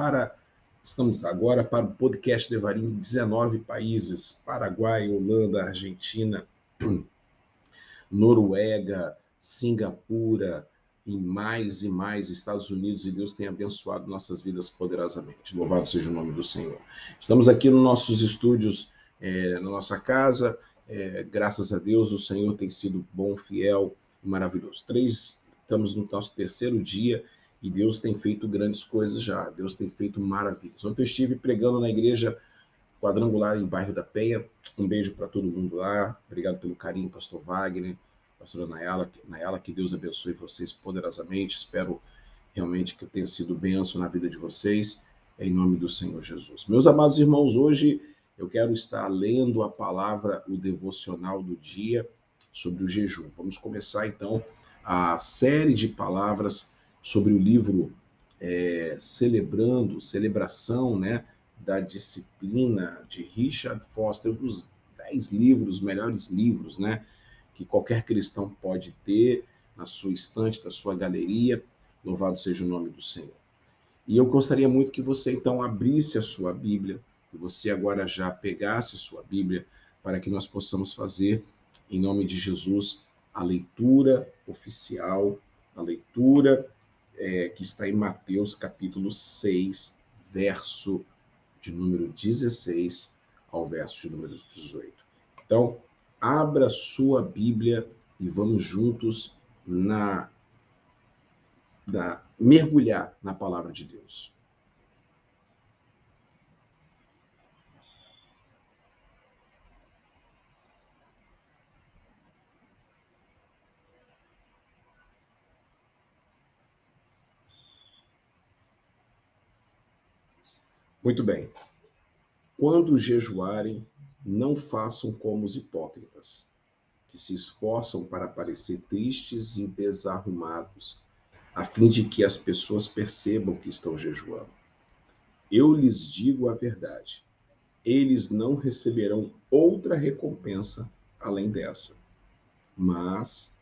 para estamos agora para o podcast Devarim em 19 países: Paraguai, Holanda, Argentina, Noruega, Singapura e mais e mais Estados Unidos e Deus tem abençoado nossas vidas poderosamente. Louvado seja o nome do Senhor. Estamos aqui nos nossos estúdios, é, na nossa casa. É, graças a Deus, o Senhor tem sido bom, fiel e maravilhoso. Três, estamos no nosso terceiro dia e Deus tem feito grandes coisas já. Deus tem feito maravilhas. Ontem eu estive pregando na igreja quadrangular em bairro da Penha. Um beijo para todo mundo lá. Obrigado pelo carinho, pastor Wagner, pastora Nayala, Nayala, que Deus abençoe vocês poderosamente. Espero realmente que eu tenha sido benção na vida de vocês, em nome do Senhor Jesus. Meus amados irmãos, hoje eu quero estar lendo a palavra, o devocional do dia sobre o jejum. Vamos começar então a série de palavras sobre o livro é, Celebrando, Celebração né, da Disciplina de Richard Foster, dos dez livros, melhores livros né, que qualquer cristão pode ter na sua estante, na sua galeria. Louvado seja o nome do Senhor. E eu gostaria muito que você então abrisse a sua Bíblia, que você agora já pegasse sua Bíblia, para que nós possamos fazer, em nome de Jesus, a leitura oficial, a leitura é, que está em Mateus capítulo 6, verso de número 16 ao verso de número 18. Então, abra sua Bíblia e vamos juntos na, na mergulhar na palavra de Deus. Muito bem. Quando jejuarem, não façam como os hipócritas, que se esforçam para parecer tristes e desarrumados, a fim de que as pessoas percebam que estão jejuando. Eu lhes digo a verdade: eles não receberão outra recompensa além dessa. Mas,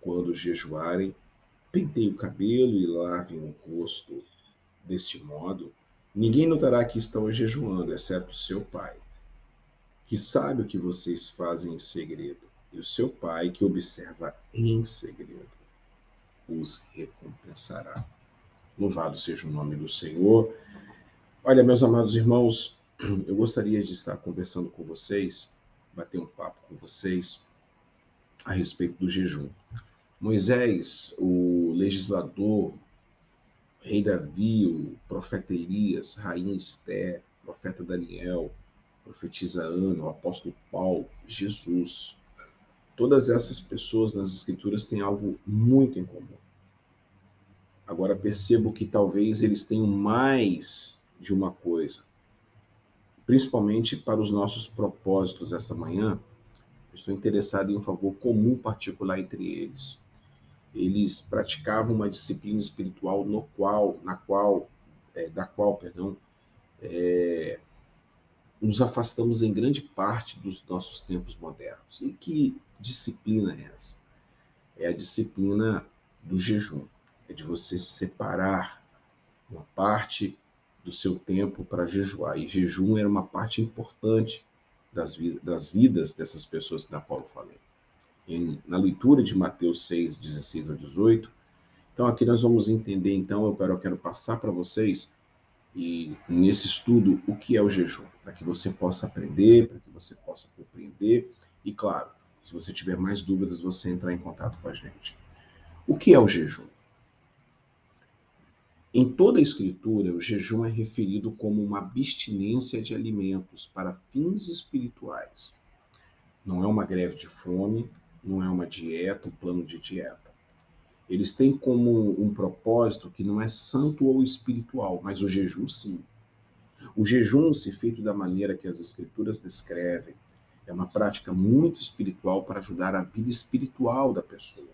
quando jejuarem, penteiem o cabelo e lavem o rosto. Deste modo, Ninguém notará que estão jejuando, exceto seu pai, que sabe o que vocês fazem em segredo, e o seu pai, que observa em segredo, os recompensará. Louvado seja o nome do Senhor. Olha, meus amados irmãos, eu gostaria de estar conversando com vocês, bater um papo com vocês a respeito do jejum. Moisés, o legislador rei Davi, o profeta Elias, rainha Esther, profeta Daniel, profetisa Ana, o apóstolo Paulo, Jesus. Todas essas pessoas nas escrituras têm algo muito em comum. Agora percebo que talvez eles tenham mais de uma coisa. Principalmente para os nossos propósitos essa manhã, estou interessado em um favor comum particular entre eles eles praticavam uma disciplina espiritual no qual, na qual, é, da qual, perdão, é, nos afastamos em grande parte dos nossos tempos modernos. E que disciplina é essa? É a disciplina do jejum. É de você separar uma parte do seu tempo para jejuar. E jejum era uma parte importante das, das vidas dessas pessoas da qual eu falei em, na leitura de Mateus 6, 16 a 18. Então, aqui nós vamos entender, então, eu quero, eu quero passar para vocês, e nesse estudo, o que é o jejum, para que você possa aprender, para que você possa compreender, e claro, se você tiver mais dúvidas, você entrar em contato com a gente. O que é o jejum? Em toda a Escritura, o jejum é referido como uma abstinência de alimentos para fins espirituais. Não é uma greve de fome, não é uma dieta, um plano de dieta. Eles têm como um propósito que não é santo ou espiritual, mas o jejum sim. O jejum, se feito da maneira que as escrituras descrevem, é uma prática muito espiritual para ajudar a vida espiritual da pessoa.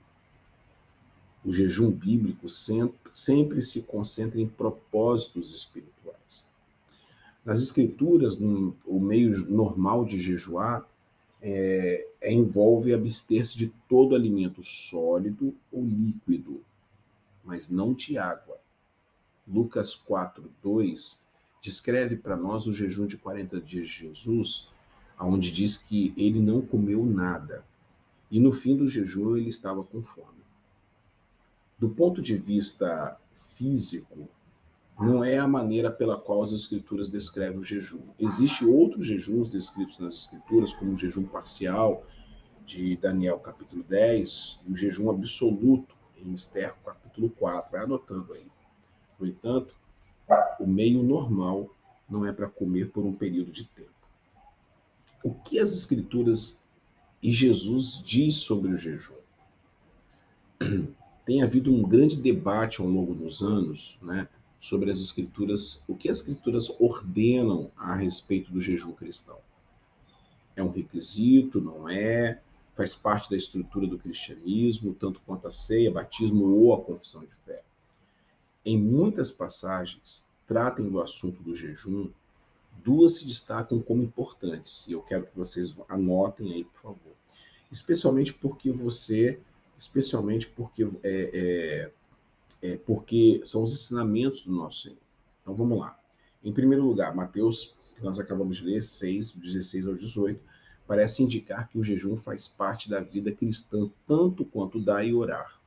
O jejum bíblico sempre, se concentra em propósitos espirituais. Nas escrituras, o meio normal de jejuar é, envolve abster-se de todo alimento sólido ou líquido, mas não de água. Lucas 4, 2, descreve para nós o jejum de 40 dias de Jesus, onde diz que ele não comeu nada. E no fim do jejum ele estava com fome. Do ponto de vista físico, não é a maneira pela qual as escrituras descrevem o jejum. Existem outros jejuns descritos nas escrituras, como o jejum parcial de Daniel capítulo 10 e o jejum absoluto em Esther capítulo 4. Vai anotando aí. No entanto, o meio normal não é para comer por um período de tempo. O que as escrituras e Jesus diz sobre o jejum? Tem havido um grande debate ao longo dos anos, né, sobre as escrituras, o que as escrituras ordenam a respeito do jejum cristão. É um requisito, não é? Faz parte da estrutura do cristianismo, tanto quanto a ceia, batismo ou a confissão de fé. Em muitas passagens, tratem do assunto do jejum, duas se destacam como importantes, e eu quero que vocês anotem aí, por favor. Especialmente porque você, especialmente porque é, é é, porque são os ensinamentos do nosso Senhor. Então vamos lá. Em primeiro lugar, Mateus, que nós acabamos de ler, 6, 16 ao 18, parece indicar que o jejum faz parte da vida cristã, tanto quanto dar e orar.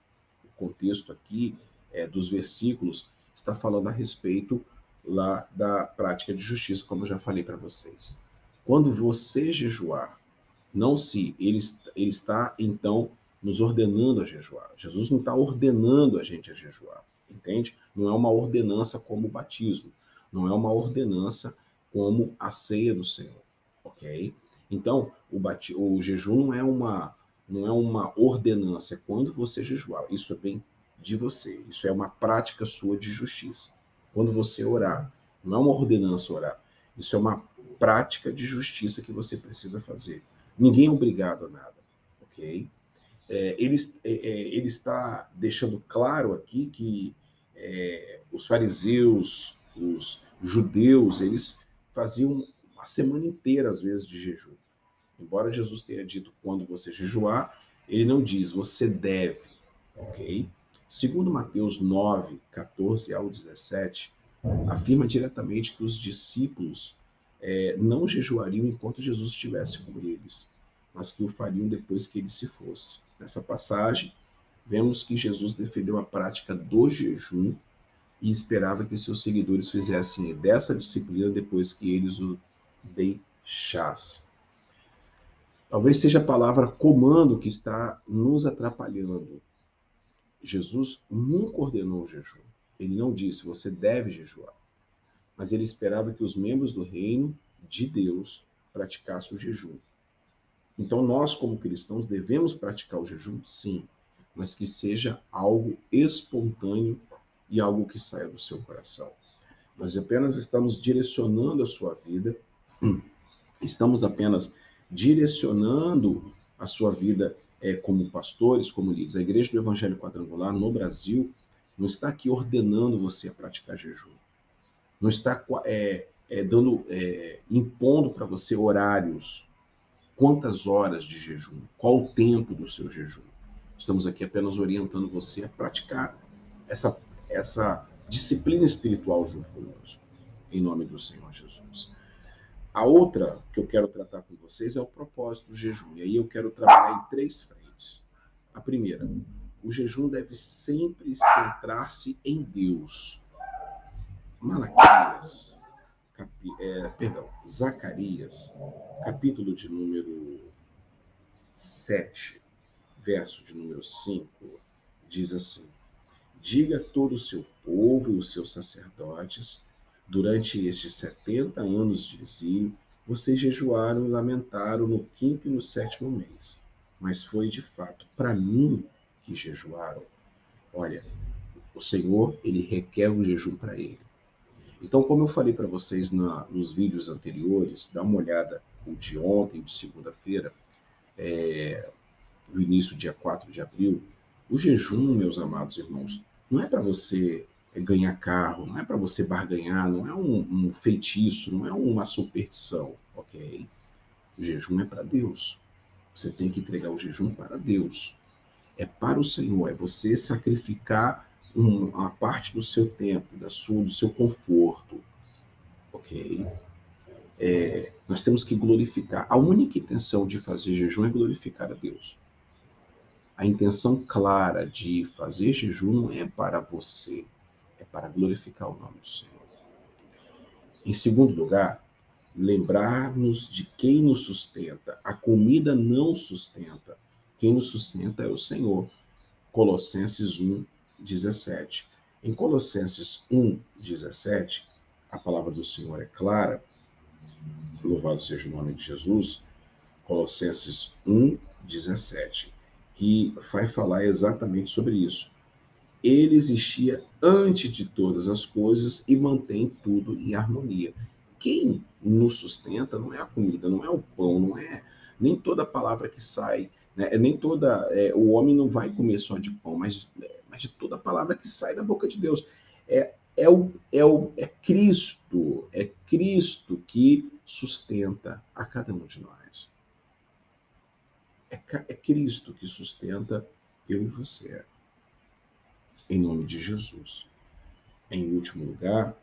O contexto aqui é, dos versículos está falando a respeito lá da prática de justiça, como eu já falei para vocês. Quando você jejuar, não se ele, ele está então nos ordenando a jejuar. Jesus não está ordenando a gente a jejuar, entende? Não é uma ordenança como o batismo, não é uma ordenança como a ceia do Senhor, ok? Então, o, bati o jejum não é uma não é uma ordenança, é quando você jejuar. Isso vem de você, isso é uma prática sua de justiça. Quando você orar, não é uma ordenança orar, isso é uma prática de justiça que você precisa fazer. Ninguém é obrigado a nada, ok? É, ele, é, é, ele está deixando claro aqui que é, os fariseus, os judeus, eles faziam uma semana inteira, às vezes, de jejum. Embora Jesus tenha dito quando você jejuar, ele não diz você deve, ok? Segundo Mateus 9, 14 ao 17, afirma diretamente que os discípulos é, não jejuariam enquanto Jesus estivesse com eles, mas que o fariam depois que ele se fosse. Nessa passagem, vemos que Jesus defendeu a prática do jejum e esperava que seus seguidores fizessem dessa disciplina depois que eles o deixassem. Talvez seja a palavra comando que está nos atrapalhando. Jesus nunca ordenou o jejum. Ele não disse você deve jejuar. Mas ele esperava que os membros do reino de Deus praticassem o jejum. Então, nós, como cristãos, devemos praticar o jejum? Sim, mas que seja algo espontâneo e algo que saia do seu coração. Nós apenas estamos direcionando a sua vida, estamos apenas direcionando a sua vida é, como pastores, como líderes. A Igreja do Evangelho Quadrangular no Brasil não está aqui ordenando você a praticar jejum, não está é, é, dando, impondo para você horários quantas horas de jejum, qual o tempo do seu jejum. Estamos aqui apenas orientando você a praticar essa, essa disciplina espiritual junto conosco, em nome do Senhor Jesus. A outra que eu quero tratar com vocês é o propósito do jejum. E aí eu quero trabalhar em três frentes. A primeira, o jejum deve sempre centrar-se em Deus. Malaquias capi, é, perdão, Zacarias, capítulo de número 7, verso de número 5, diz assim: Diga a todo o seu povo e os seus sacerdotes, durante estes 70 anos de exílio, vocês jejuaram e lamentaram no quinto e no sétimo mês. Mas foi de fato para mim que jejuaram. Olha, o Senhor, ele requer um jejum para ele. Então, como eu falei para vocês na, nos vídeos anteriores, dá uma olhada o de ontem, de segunda-feira, é, no início, dia 4 de abril, o jejum, meus amados irmãos, não é para você é, ganhar carro, não é para você barganhar, não é um, um, feitiço, não é uma superstição, ok? O jejum é para Deus. Você tem que entregar o jejum para Deus. É para o Senhor, é você sacrificar uma parte do seu tempo, da sua, do seu conforto, ok? É, nós temos que glorificar. A única intenção de fazer jejum é glorificar a Deus. A intenção clara de fazer jejum é para você, é para glorificar o nome do Senhor. Em segundo lugar, lembrar-nos de quem nos sustenta. A comida não sustenta. Quem nos sustenta é o Senhor. Colossenses 1, 17. Em Colossenses 1, 17, a palavra do Senhor é clara. Louvado seja o nome de Jesus. Colossenses 1, 17, que vai falar exatamente sobre isso. Ele existia antes de todas as coisas e mantém tudo em harmonia. Quem nos sustenta não é a comida, não é o pão, não é nem toda palavra que sai, né? nem toda. É, o homem não vai comer só de pão, mas, é, de toda palavra que sai da boca de Deus. É, é, o, é, o, é Cristo, é Cristo que sustenta a cada um de nós. É, é Cristo que sustenta eu e você em nome de Jesus. Em último lugar,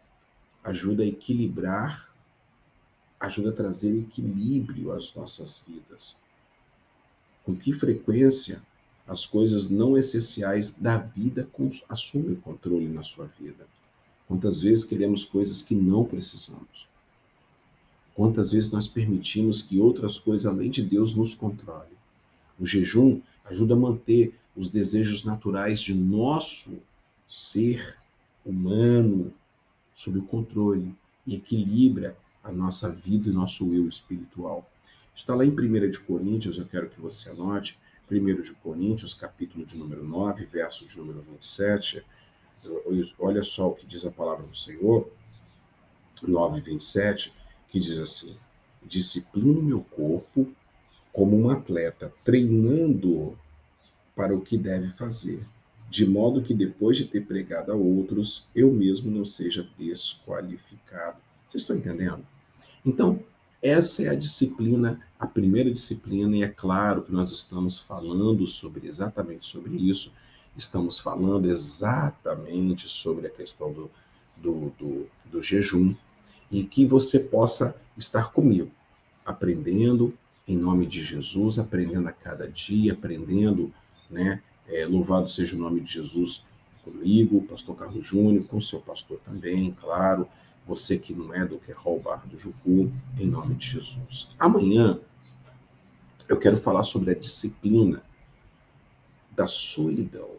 ajuda a equilibrar, ajuda a trazer equilíbrio às nossas vidas. Com que frequência as coisas não essenciais da vida assumem o controle na sua vida? Quantas vezes queremos coisas que não precisamos? Quantas vezes nós permitimos que outras coisas além de Deus nos controlem? O jejum ajuda a manter os desejos naturais de nosso ser humano sob o controle e equilibra a nossa vida e nosso eu espiritual. Está lá em 1 de Coríntios, eu quero que você anote, 1 de Coríntios, capítulo de número 9, verso de número 27. Olha só o que diz a palavra do Senhor, 9, 27, que diz assim: Disciplino meu corpo como um atleta, treinando para o que deve fazer, de modo que depois de ter pregado a outros, eu mesmo não seja desqualificado. Vocês estão entendendo? Então, essa é a disciplina, a primeira disciplina, e é claro que nós estamos falando sobre exatamente sobre isso, estamos falando exatamente sobre a questão do, do, do, do jejum, e que você possa estar comigo, aprendendo em nome de Jesus, aprendendo a cada dia, aprendendo né? É, louvado seja o nome de Jesus comigo, pastor Carlos Júnior, com seu pastor também, claro. Você que não é do que é roubar do Jucu, em nome de Jesus. Amanhã eu quero falar sobre a disciplina da solidão.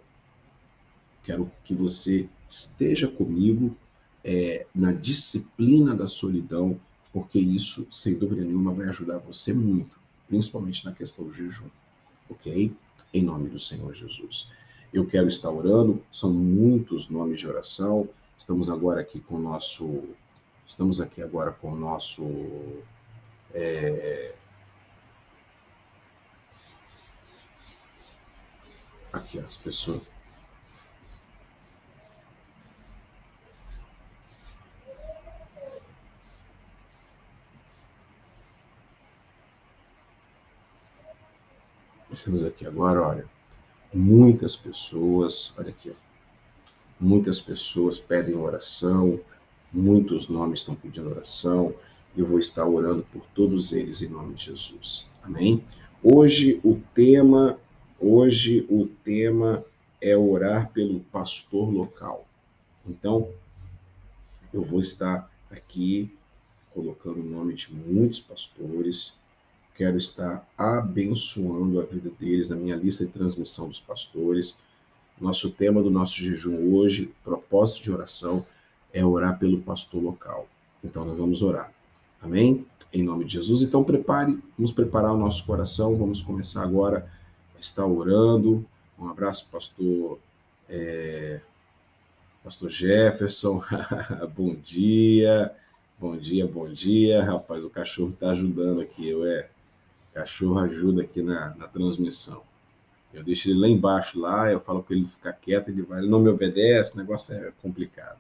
Quero que você esteja comigo é, na disciplina da solidão, porque isso, sem dúvida nenhuma, vai ajudar você muito, principalmente na questão do jejum ok? Em nome do Senhor Jesus. Eu quero estar orando, são muitos nomes de oração. Estamos agora aqui com o nosso. Estamos aqui agora com o nosso. É, aqui as pessoas. Estamos aqui agora, olha, muitas pessoas, olha aqui, ó, muitas pessoas pedem oração, muitos nomes estão pedindo oração, eu vou estar orando por todos eles em nome de Jesus. Amém? Hoje o tema, hoje o tema é orar pelo pastor local. Então, eu vou estar aqui colocando o nome de muitos pastores, quero estar abençoando a vida deles na minha lista de transmissão dos pastores. Nosso tema do nosso jejum hoje, propósito de oração, é orar pelo pastor local. Então nós vamos orar. Amém? Em nome de Jesus. Então prepare, vamos preparar o nosso coração. Vamos começar agora a estar orando. Um abraço, pastor. É... Pastor Jefferson, bom dia, bom dia, bom dia. Rapaz, o cachorro está ajudando aqui, eu é. Cachorro ajuda aqui na, na transmissão. Eu deixo ele lá embaixo, lá, eu falo para ele ficar quieto, ele vai, ele não me obedece, o negócio é complicado.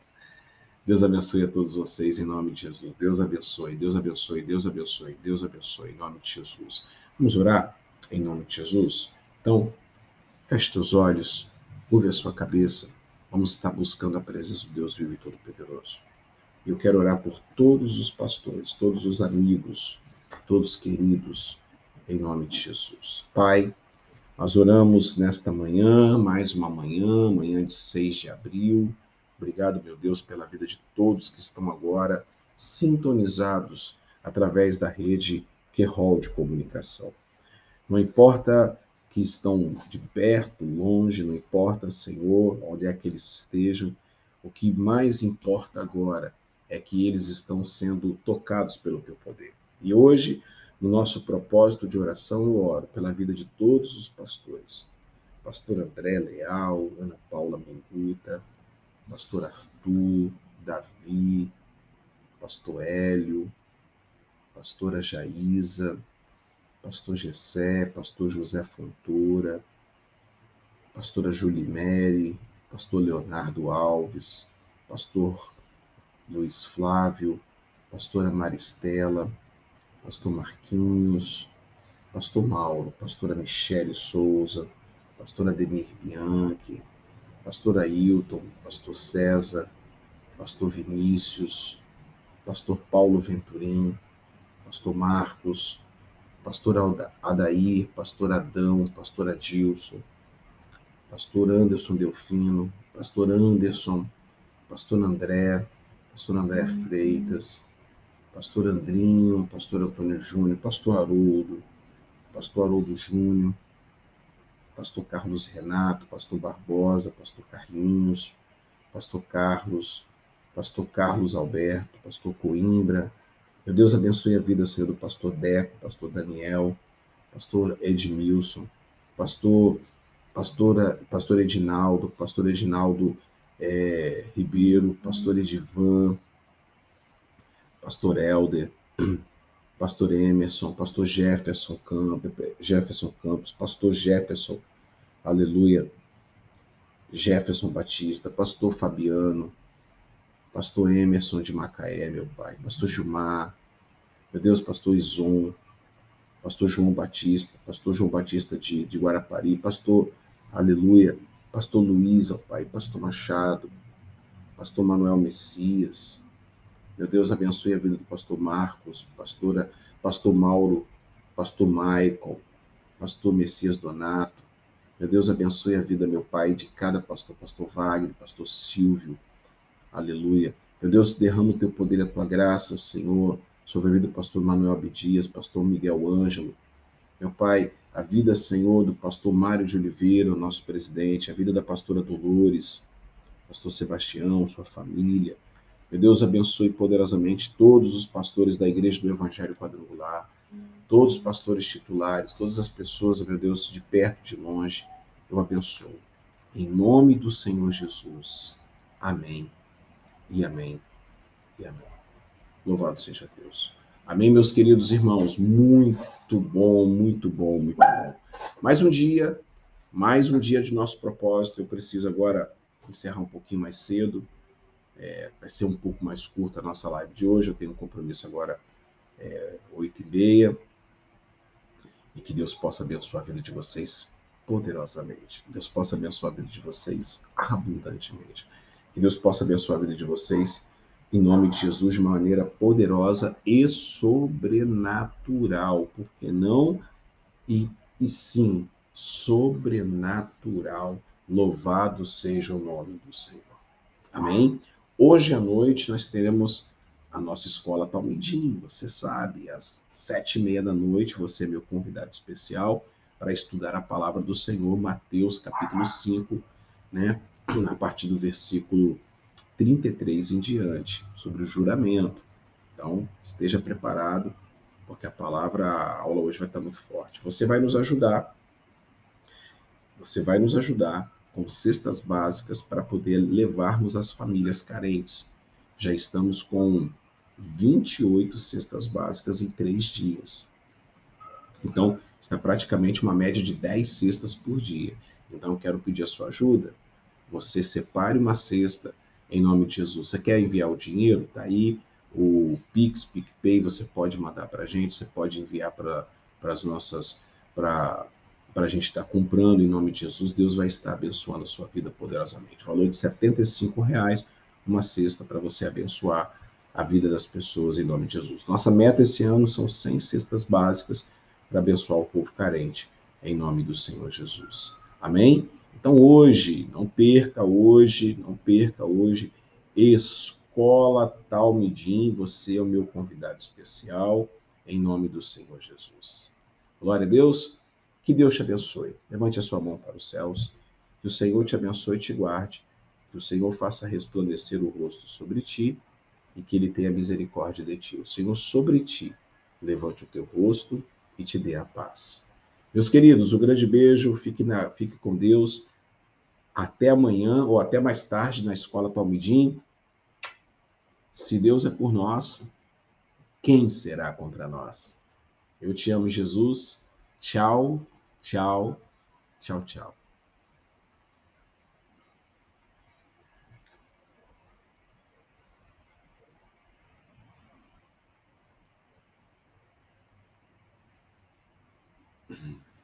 Deus abençoe a todos vocês em nome de Jesus. Deus abençoe, Deus abençoe, Deus abençoe, Deus abençoe em nome de Jesus. Vamos orar em nome de Jesus? Então, feche seus olhos, curve a sua cabeça. vamos estar buscando a presença do Deus vivo e todo-poderoso. Eu quero orar por todos os pastores, todos os amigos, todos queridos, em nome de Jesus. Pai, nós oramos nesta manhã, mais uma manhã, manhã de 6 de abril. Obrigado, meu Deus, pela vida de todos que estão agora sintonizados através da rede Querol de comunicação. Não importa que estão de perto, longe, não importa, Senhor, onde é que eles estejam, o que mais importa agora é que eles estão sendo tocados pelo teu poder. E hoje no nosso propósito de oração, eu oro pela vida de todos os pastores. Pastor André Leal, Ana Paula Menguta, Pastor Arthur, Davi, Pastor Hélio, Pastora Jaísa, Pastor Gessé, Pastor José Fontoura, Pastora Julimere, Pastor Leonardo Alves, Pastor Luiz Flávio, Pastora Maristela, pastor Marquinhos, pastor Mauro, pastora Michele Souza, pastora Ademir Bianchi, pastor Ailton, pastor César, pastor Vinícius, pastor Paulo Venturim, pastor Marcos, pastor Adair, pastor Adão, pastor Adilson, pastor Anderson Delfino, pastor Anderson, pastor André, pastor André. Freitas, pastor Andrinho, pastor Antônio Júnior, pastor Haroldo, pastor Haroldo Júnior, pastor Carlos Renato, pastor Barbosa, pastor Carlinhos, pastor Carlos, pastor Carlos Alberto, pastor Coimbra. Meu Deus abençoe a vida, Senhor, do pastor Deco, pastor Daniel, pastor Edmilson, pastor, pastora, pastor Edinaldo, pastor Edinaldo é, Ribeiro, pastor Edivan, pastor Helder, pastor Emerson, pastor Jefferson Campos, Jefferson Campos, pastor Jefferson, aleluia, Jefferson Batista, pastor Fabiano, pastor Emerson de Macaé, meu pai, pastor Gilmar, meu Deus, pastor Ison, pastor João Batista, pastor João Batista de, de Guarapari, pastor, aleluia, pastor Luiz, ó pai, pastor Machado, pastor Manuel Messias, meu Deus, abençoe a vida do pastor Marcos, pastora, pastor Mauro, pastor Michael, pastor Messias Donato. Meu Deus, abençoe a vida, meu Pai, de cada pastor, pastor Wagner, pastor Silvio. Aleluia. Meu Deus, derrama o teu poder e a tua graça, Senhor, sobre a vida do pastor Manuel Abdias, pastor Miguel Ângelo. Meu Pai, a vida, Senhor, do pastor Mário de Oliveira, o nosso presidente, a vida da pastora Dolores, pastor Sebastião, sua família, que Deus abençoe poderosamente todos os pastores da Igreja do Evangelho Quadrangular, todos os pastores titulares, todas as pessoas, meu Deus, de perto, de longe, eu abençoo. Em nome do Senhor Jesus. Amém. E amém. E amém. Louvado seja Deus. Amém, meus queridos irmãos. Muito bom, muito bom, muito bom. Mais um dia, mais um dia de nosso propósito. Eu preciso agora encerrar um pouquinho mais cedo é, vai ser um pouco mais curta a nossa live de hoje. Eu tenho um compromisso agora é, 8 e meia. E que Deus possa abençoar a vida de vocês poderosamente. Deus possa abençoar a vida de vocês abundantemente. Que Deus possa abençoar a vida de vocês em nome de Jesus de uma maneira poderosa e sobrenatural. Porque não e, e sim sobrenatural. Louvado seja o nome do Senhor. Amém? Hoje à noite nós teremos a nossa escola Talmidim, você sabe, às sete e meia da noite, você é meu convidado especial para estudar a palavra do Senhor, Mateus capítulo 5, né, a partir do versículo 33 em diante, sobre o juramento. Então, esteja preparado, porque a palavra, a aula hoje vai estar muito forte. Você vai nos ajudar, você vai nos ajudar com cestas básicas para poder levarmos as famílias carentes. Já estamos com 28 cestas básicas em três dias. Então, está praticamente uma média de 10 cestas por dia. Então, eu quero pedir a sua ajuda. Você separe uma cesta em nome de Jesus. Você quer enviar o dinheiro? Está aí o Pix, PicPay, você pode mandar para a gente, você pode enviar para as nossas, para para a gente estar tá comprando em nome de Jesus, Deus vai estar abençoando a sua vida poderosamente. O valor de R$ reais uma cesta para você abençoar a vida das pessoas em nome de Jesus. Nossa meta esse ano são 100 cestas básicas para abençoar o povo carente em nome do Senhor Jesus. Amém? Então hoje, não perca hoje, não perca hoje, Escola Talmidim, você é o meu convidado especial em nome do Senhor Jesus. Glória a Deus. Que Deus te abençoe. Levante a sua mão para os céus. Que o Senhor te abençoe e te guarde. Que o Senhor faça resplandecer o rosto sobre ti e que ele tenha misericórdia de ti. O Senhor sobre ti levante o teu rosto e te dê a paz. Meus queridos, um grande beijo. Fique, na, fique com Deus. Até amanhã ou até mais tarde na Escola Talmidim. Se Deus é por nós, quem será contra nós? Eu te amo, Jesus. Tchau. Tchau, tchau, tchau. Mm-hmm.